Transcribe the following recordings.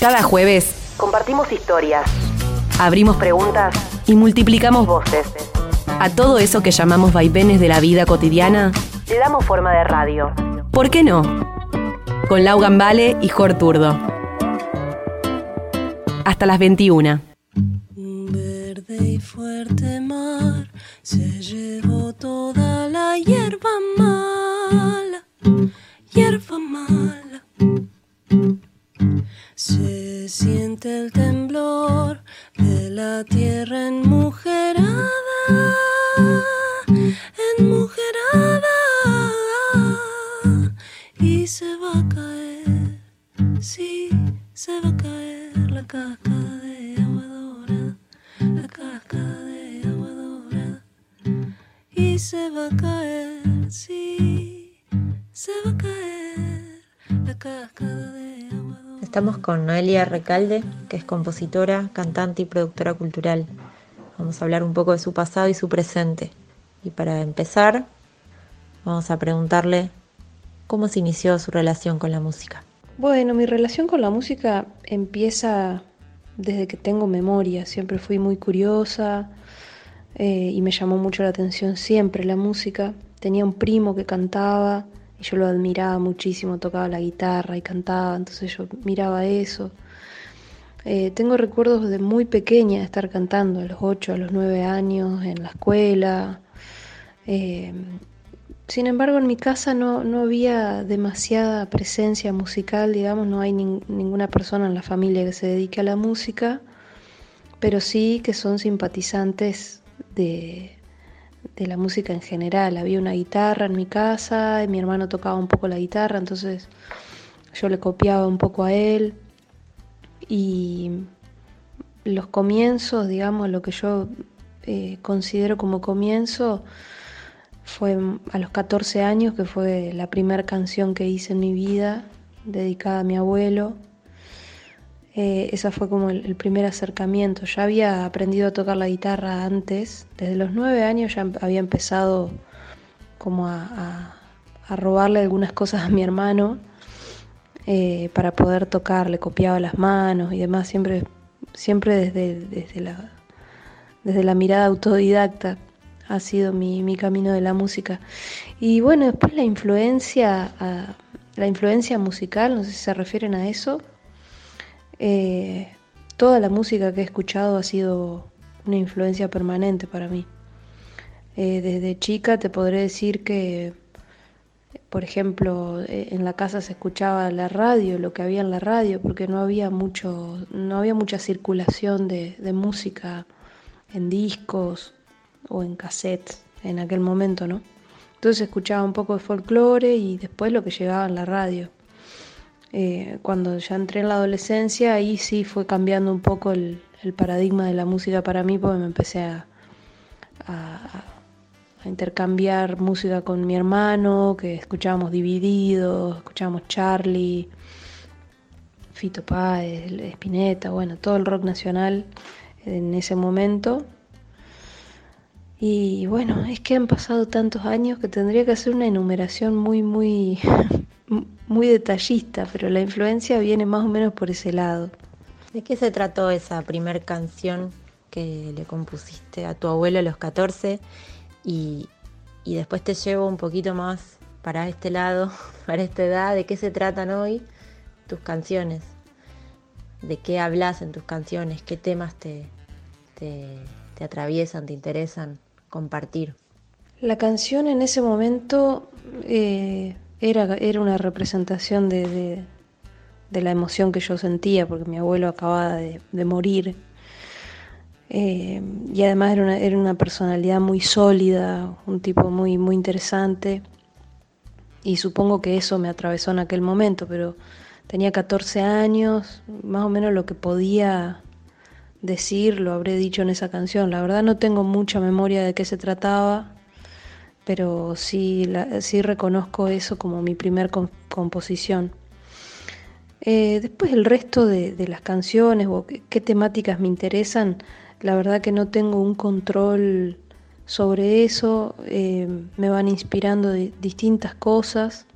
Cada jueves compartimos historias, abrimos preguntas y multiplicamos voces. A todo eso que llamamos vaivenes de la vida cotidiana, le damos forma de radio. ¿Por qué no? Con Lau Gambale y Jor Turdo. Hasta las 21. Verde y fuerte mar se llevó toda la hierba mala, hierba mala. Se siente el temblor de la tierra enmujerada, enmujerada, Estamos con Noelia Recalde, que es compositora, cantante y productora cultural. Vamos a hablar un poco de su pasado y su presente. Y para empezar, vamos a preguntarle cómo se inició su relación con la música. Bueno, mi relación con la música empieza desde que tengo memoria. Siempre fui muy curiosa eh, y me llamó mucho la atención siempre la música. Tenía un primo que cantaba yo lo admiraba muchísimo, tocaba la guitarra y cantaba, entonces yo miraba eso. Eh, tengo recuerdos de muy pequeña de estar cantando, a los 8, a los 9 años, en la escuela. Eh, sin embargo, en mi casa no, no, había demasiada presencia musical, digamos, no hay nin- ninguna persona en la familia que se dedique a la música, pero sí que son simpatizantes de, de la música en general. Había una guitarra en mi casa, y mi hermano tocaba un poco la guitarra, entonces yo le copiaba un poco a él. Y los comienzos, digamos, lo que yo eh, considero como comienzo, fue a los 14 años, que fue la primera canción que hice en mi vida, dedicada a mi abuelo. Eh, esa fue como el, primer acercamiento. Ya había aprendido a tocar la guitarra antes, desde los 9 años ya había empezado como a, robarle algunas cosas a mi hermano eh, para poder tocar, le copiaba las manos y demás, siempre, siempre desde, desde, la, desde la mirada autodidacta ha sido mi, mi, camino de la música. Y bueno, después la influencia, a, la influencia musical, no sé si se refieren a eso. Eh, toda la música que he escuchado ha sido una influencia permanente para mí. Eh, desde chica te podré decir que, por ejemplo, eh, en la casa se escuchaba la radio, lo que había en la radio, porque no había mucho, no había mucha circulación de, música en discos o en cassettes en aquel momento, ¿no? Entonces escuchaba un poco de folclore y después lo que llegaba en la radio. Eh, cuando ya entré en la adolescencia, ahí sí fue cambiando un poco el, paradigma de la música para mí, porque me empecé a, a, a, intercambiar música con mi hermano, que escuchábamos Divididos, escuchábamos Charlie, Fito Páez, Spinetta, bueno, todo el rock nacional en ese momento. Y bueno, es que han pasado tantos años que tendría que hacer una enumeración muy, muy, muy detallista, pero la influencia viene más o menos por ese lado. ¿De qué se trató esa primer canción que le compusiste a tu abuelo a los 14? Y, y después te llevo un poquito más para este lado, para esta edad. ¿De qué se tratan hoy tus canciones? ¿De qué hablas en tus canciones? ¿Qué temas te, te, te atraviesan, te interesan? compartir. La canción en ese momento eh, era, era, una representación de, de, la emoción que yo sentía, porque mi abuelo acababa de, de morir. Eh, y además era una, era una, personalidad muy sólida, un tipo muy, muy interesante. Y supongo que eso me atravesó en aquel momento, pero tenía 14 años, más o menos lo que podía decir, lo habré dicho en esa canción. La verdad no tengo mucha memoria de qué se trataba, pero sí, la, sí reconozco eso como mi primer comp composición. Eh, después el resto de, las canciones o qué, temáticas me interesan, la verdad que no tengo un control sobre eso, eh, me van inspirando distintas cosas.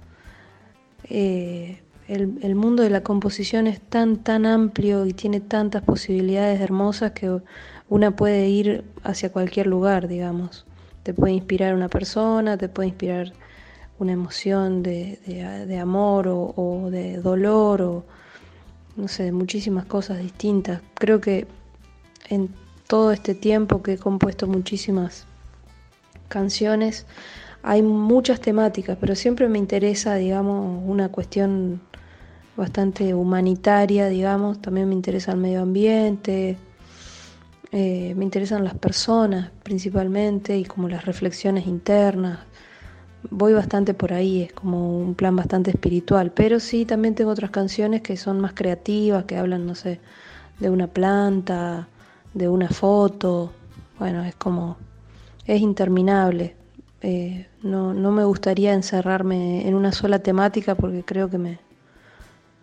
Eh, el, mundo de la composición es tan, tan amplio y tiene tantas posibilidades hermosas que una puede ir hacia cualquier lugar, digamos. Te puede inspirar una persona, te puede inspirar una emoción de, amor o, o, de dolor o no sé, de muchísimas cosas distintas. Creo que en todo este tiempo que he compuesto muchísimas canciones, hay muchas temáticas, pero siempre me interesa, digamos, una cuestión bastante humanitaria, digamos, también me interesa el medio ambiente, eh, me interesan las personas principalmente y como las reflexiones internas. Voy bastante por ahí, es como un plan bastante espiritual, pero sí también tengo otras canciones que son más creativas, que hablan, no sé, de una planta, de una foto, bueno, es como, es interminable. Eh, no, no me gustaría encerrarme en una sola temática porque creo que me,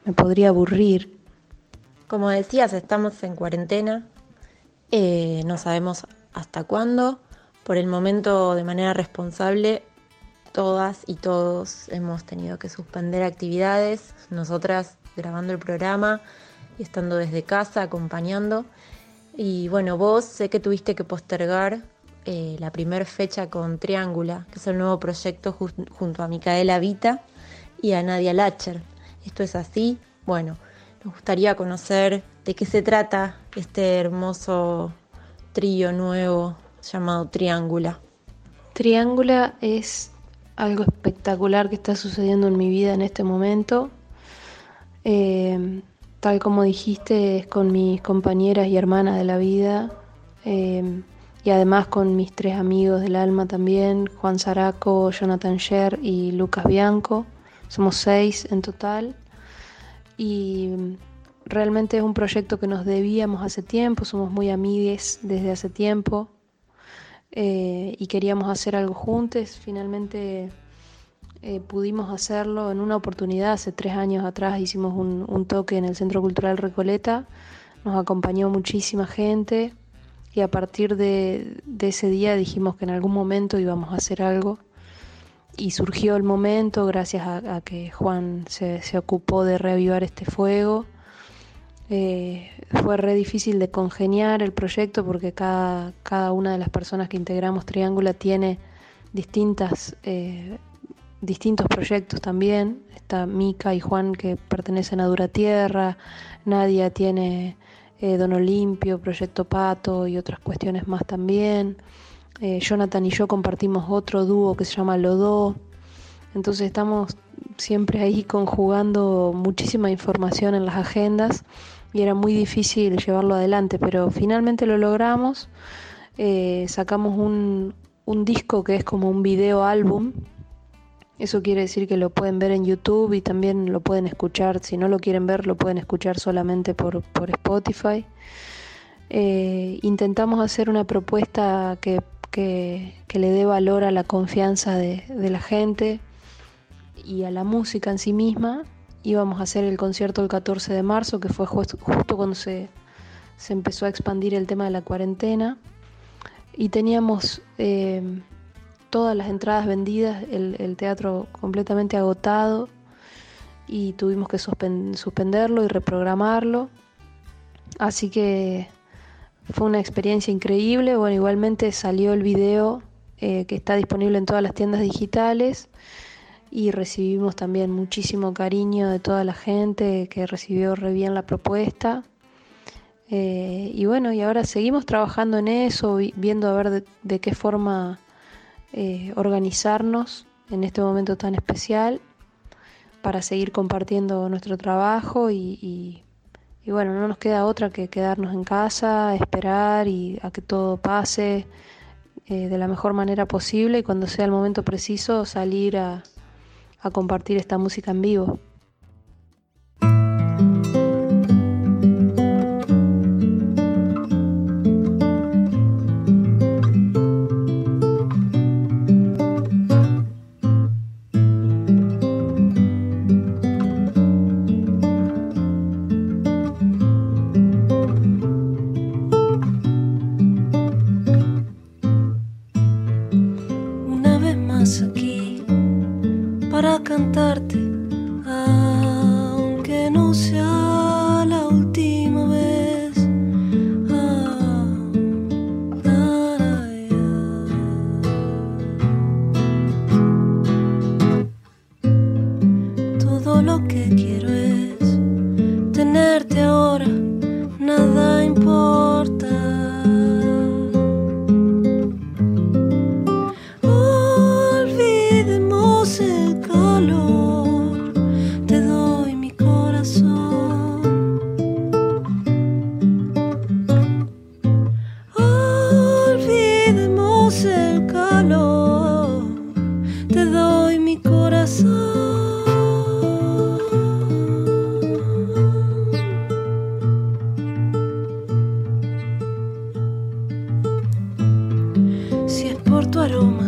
me podría aburrir. Como decías, estamos en cuarentena, eh, no sabemos hasta cuándo. Por el momento, de manera responsable, todas y todos hemos tenido que suspender actividades, nosotras grabando el programa y estando desde casa acompañando. Y bueno, vos sé que tuviste que postergar eh, la primera fecha con Triángula, que es el nuevo proyecto junto a Micaela Vita y a Nadia Lacher. ¿Esto es así? Bueno, nos gustaría conocer de qué se trata este hermoso trío nuevo llamado Triángula. Triángula es algo espectacular que está sucediendo en mi vida en este momento. Eh, tal como dijiste, es con mis compañeras y hermanas de la vida. Eh, y además con mis tres amigos del alma también, Juan Zaraco, Jonathan Sher y Lucas Bianco. Somos seis en total. Y realmente es un proyecto que nos debíamos hace tiempo, somos muy amigues desde hace tiempo eh, y queríamos hacer algo juntos. Finalmente eh, pudimos hacerlo en una oportunidad, hace tres años atrás hicimos un, un toque en el Centro Cultural Recoleta, nos acompañó muchísima gente y a partir de, ese día dijimos que en algún momento íbamos a hacer algo y surgió el momento gracias a, que Juan se, ocupó de reavivar este fuego. Eh, fue re difícil de congeniar el proyecto porque cada, cada una de las personas que integramos Triángula tiene distintas, eh, distintos proyectos también. Está Mica y Juan que pertenecen a Dura Tierra, Nadia tiene eh, Don Olimpio, Proyecto Pato y otras cuestiones más también. Eh, Jonathan y yo compartimos otro dúo que se llama Lodo. Entonces estamos siempre ahí conjugando muchísima información en las agendas y era muy difícil llevarlo adelante, pero finalmente lo logramos. Eh, sacamos un, un disco que es como un video álbum eso quiere decir que lo pueden ver en YouTube y también lo pueden escuchar. Si no lo quieren ver, lo pueden escuchar solamente por, Spotify. Eh, intentamos hacer una propuesta que, le dé valor a la confianza de, la gente y a la música en sí misma. Íbamos a hacer el concierto el 14 de marzo, que fue justo, cuando se, empezó a expandir el tema de la cuarentena. Y teníamos eh, todas las entradas vendidas, el, teatro completamente agotado y tuvimos que suspenderlo y reprogramarlo. Así que fue una experiencia increíble. Bueno, igualmente salió el video eh, que está disponible en todas las tiendas digitales y recibimos también muchísimo cariño de toda la gente que recibió re bien la propuesta. Eh, y bueno, y ahora seguimos trabajando en eso, viendo a ver de qué forma eh, organizarnos en este momento tan especial para seguir compartiendo nuestro trabajo y, bueno, no nos queda otra que quedarnos en casa, esperar y a que todo pase eh, de la mejor manera posible y cuando sea el momento preciso salir a compartir esta música en vivo. стандарт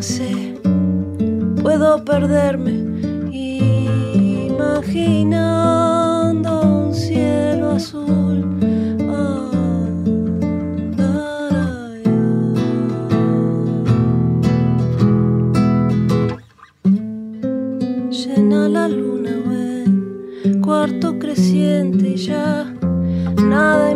sé, puedo perderme imaginando un cielo azul. Llena la luna, ven, cuarto creciente y ya nada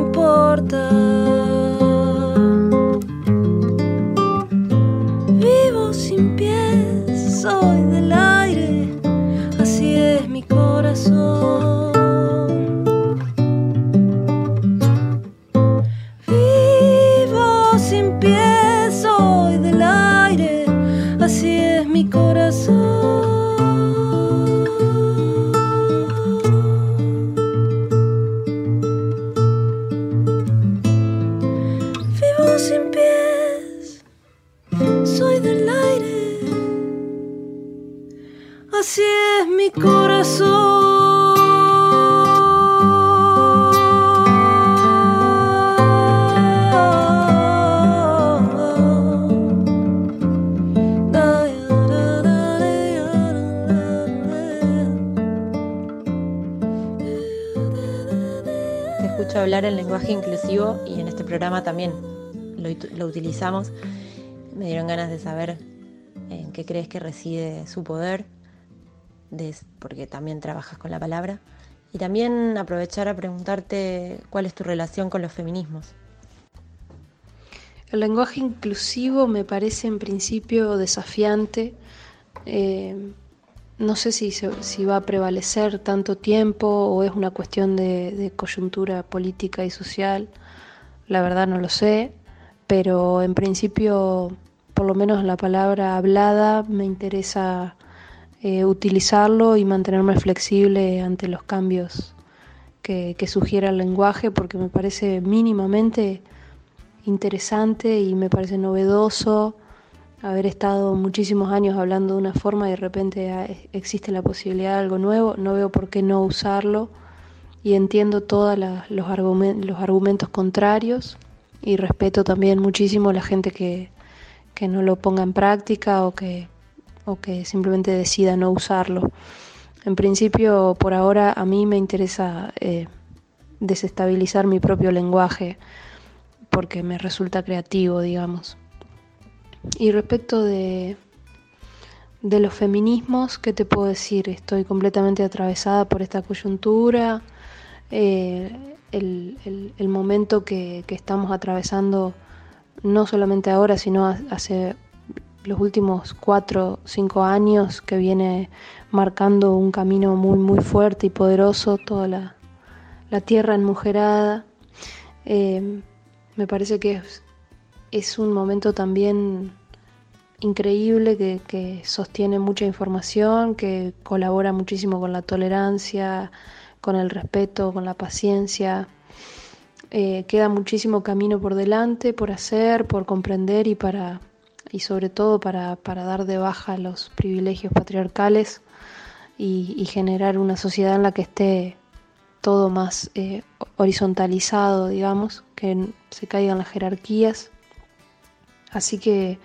hablar en lenguaje inclusivo y en este programa también lo, utilizamos. Me dieron ganas de saber en qué crees que reside su poder, de, porque también trabajas con la palabra. Y también aprovechar a preguntarte cuál es tu relación con los feminismos. El lenguaje inclusivo me parece en principio desafiante. Eh, no sé si, si, va a prevalecer tanto tiempo o es una cuestión de, de, coyuntura política y social. La verdad no lo sé, pero en principio, por lo menos la palabra hablada, me interesa eh, utilizarlo y mantenerme flexible ante los cambios que, que sugiera el lenguaje, porque me parece mínimamente interesante y me parece novedoso haber estado muchísimos años hablando de una forma y de repente existe la posibilidad de algo nuevo, no veo por qué no usarlo y entiendo todos los argumentos contrarios y respeto también muchísimo a la gente que, que no lo ponga en práctica o que, o que simplemente decida no usarlo. En principio, por ahora, a mí me interesa eh, desestabilizar mi propio lenguaje porque me resulta creativo, digamos. Y respecto de, de los feminismos, ¿qué te puedo decir? Estoy completamente atravesada por esta coyuntura. Eh, el, el, momento que, que, estamos atravesando, no solamente ahora, sino hace los últimos cuatro, cinco años, que viene marcando un camino muy, muy fuerte y poderoso, toda la, la tierra enmujerada. Eh, me parece que es, es un momento también increíble que, sostiene mucha información, que colabora muchísimo con la tolerancia, con el respeto, con la paciencia. Eh, queda muchísimo camino por delante, por hacer, por comprender y para y sobre todo para, para dar de baja los privilegios patriarcales y, y, generar una sociedad en la que esté todo más eh, horizontalizado, digamos, que se caigan las jerarquías. Así que,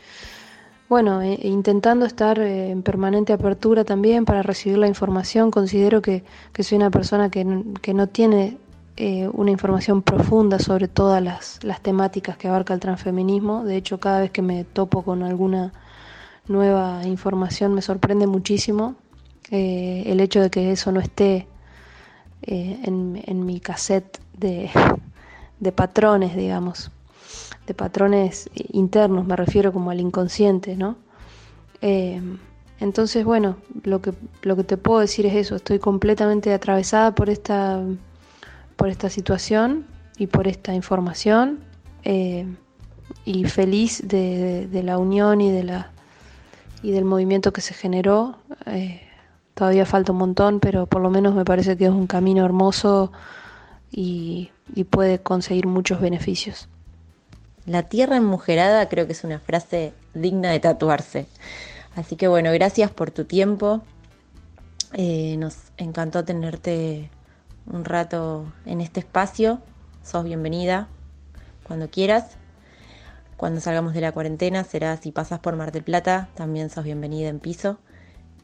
bueno, eh, intentando estar eh, en permanente apertura también para recibir la información, considero que, que soy una persona que, que no tiene eh, una información profunda sobre todas las, las, temáticas que abarca el transfeminismo. De hecho, cada vez que me topo con alguna nueva información me sorprende muchísimo el hecho de que eso no esté en, en, mi cassette de, de patrones, digamos, de patrones internos, me refiero como al inconsciente, ¿no? Eh, entonces, bueno, lo que, lo que te puedo decir es eso, estoy completamente atravesada por esta por esta situación y por esta información. Eh, y feliz de, la unión y, de la, y del movimiento que se generó. Eh, todavía falta un montón, pero por lo menos me parece que es un camino hermoso y puede conseguir muchos beneficios. La tierra enmujerada creo que es una frase digna de tatuarse. Así que bueno, gracias por tu tiempo. Eh, nos encantó tenerte un rato en este espacio. Sos bienvenida cuando quieras. Cuando salgamos de la cuarentena será si pasas por Mar del Plata, también sos bienvenida en piso.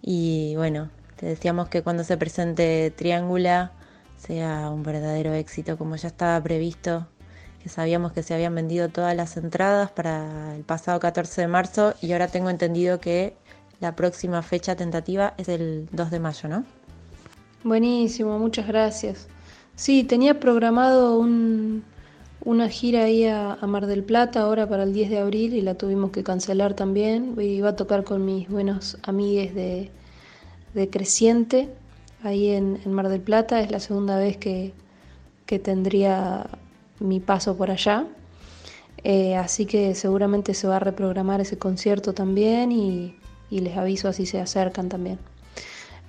Y bueno, te decíamos que cuando se presente Triángula sea un verdadero éxito como ya estaba previsto, que sabíamos que se habían vendido todas las entradas para el pasado 14 de marzo y ahora tengo entendido que la próxima fecha tentativa es el 2 de mayo, ¿no? Buenísimo, muchas gracias. Sí, tenía programado una gira ahí a, Mar del Plata ahora para el 10 de abril y la tuvimos que cancelar también. Iba a tocar con mis buenos amigues de, de Creciente ahí en, Mar del Plata. Es la segunda vez que, tendría mi paso por allá. Eh, así que seguramente se va a reprogramar ese concierto también y, les aviso así se acercan también.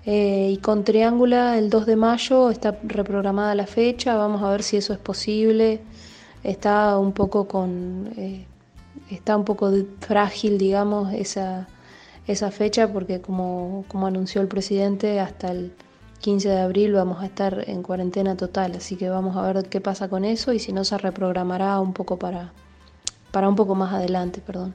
Eh, y con Triángula el 2 de mayo está reprogramada la fecha, vamos a ver si eso es posible. Está un poco con eh, está un poco frágil, digamos, esa, esa fecha porque como, como anunció el presidente hasta el 15 de abril vamos a estar en cuarentena total, así que vamos a ver qué pasa con eso y si no se reprogramará un poco para, para un poco más adelante, perdón.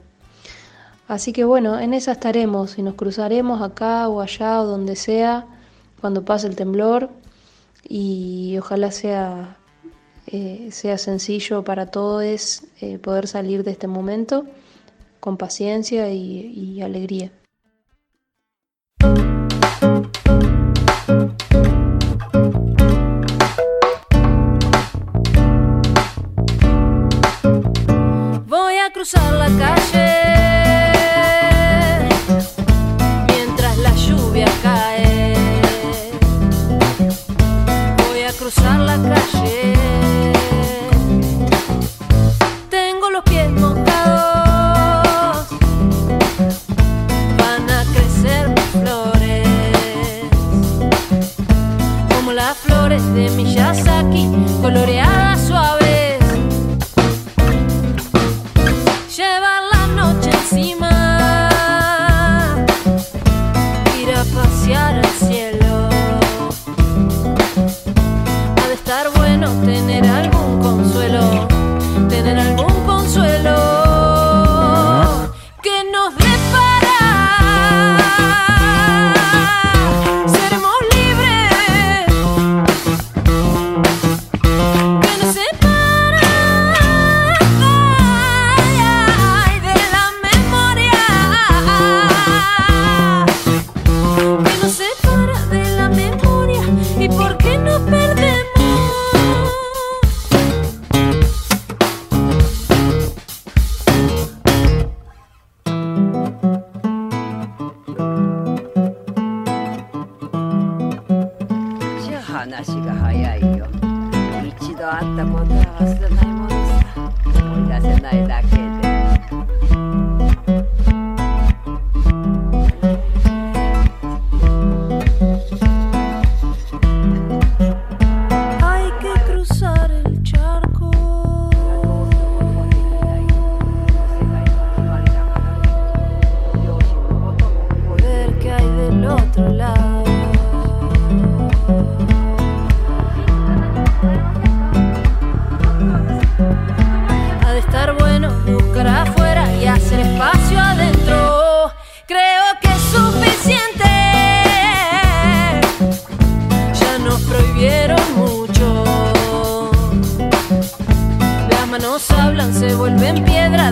Así que bueno, en esa estaremos y nos cruzaremos acá o allá o donde sea cuando pase el temblor y ojalá sea, eh, sea sencillo para todos eh, poder salir de este momento con paciencia y alegría. De Miyazaki, coloreadas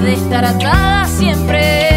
de estar atada siempre.